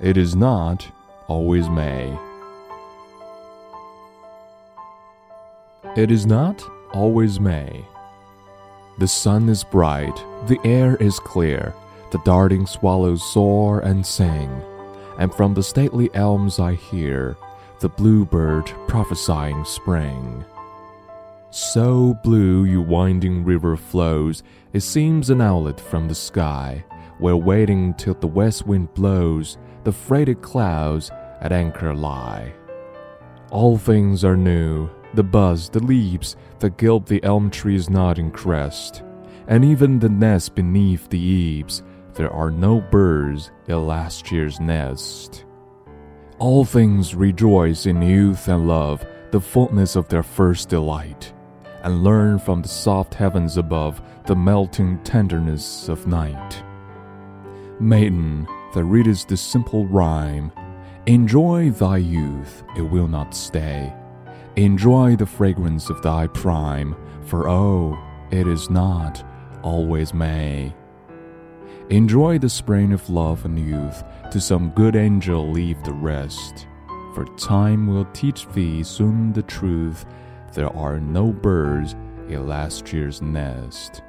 it is not always May. It is not always May. The sun is bright, the air is clear, the darting swallows soar and sing, and from the stately elms I hear the bluebird prophesying spring. So blue your winding river flows, it seems an outlet from the sky, where waiting till the west wind blows, the freighted clouds at anchor lie. All things are new, the buzz, the leaves that gild the elm tree's nodding crest, and even the nest beneath the eaves, there are no birds in last year's nest. All things rejoice in youth and love, the fullness of their first delight, and learn from the soft heavens above the melting tenderness of night. Maiden, that readest the simple rhyme, enjoy thy youth, it will not stay. Enjoy the fragrance of thy prime, for oh, it is not always May. Enjoy the spring of love and youth, to some good angel leave the rest. For time will teach thee soon the truth there are no birds in last year's nest.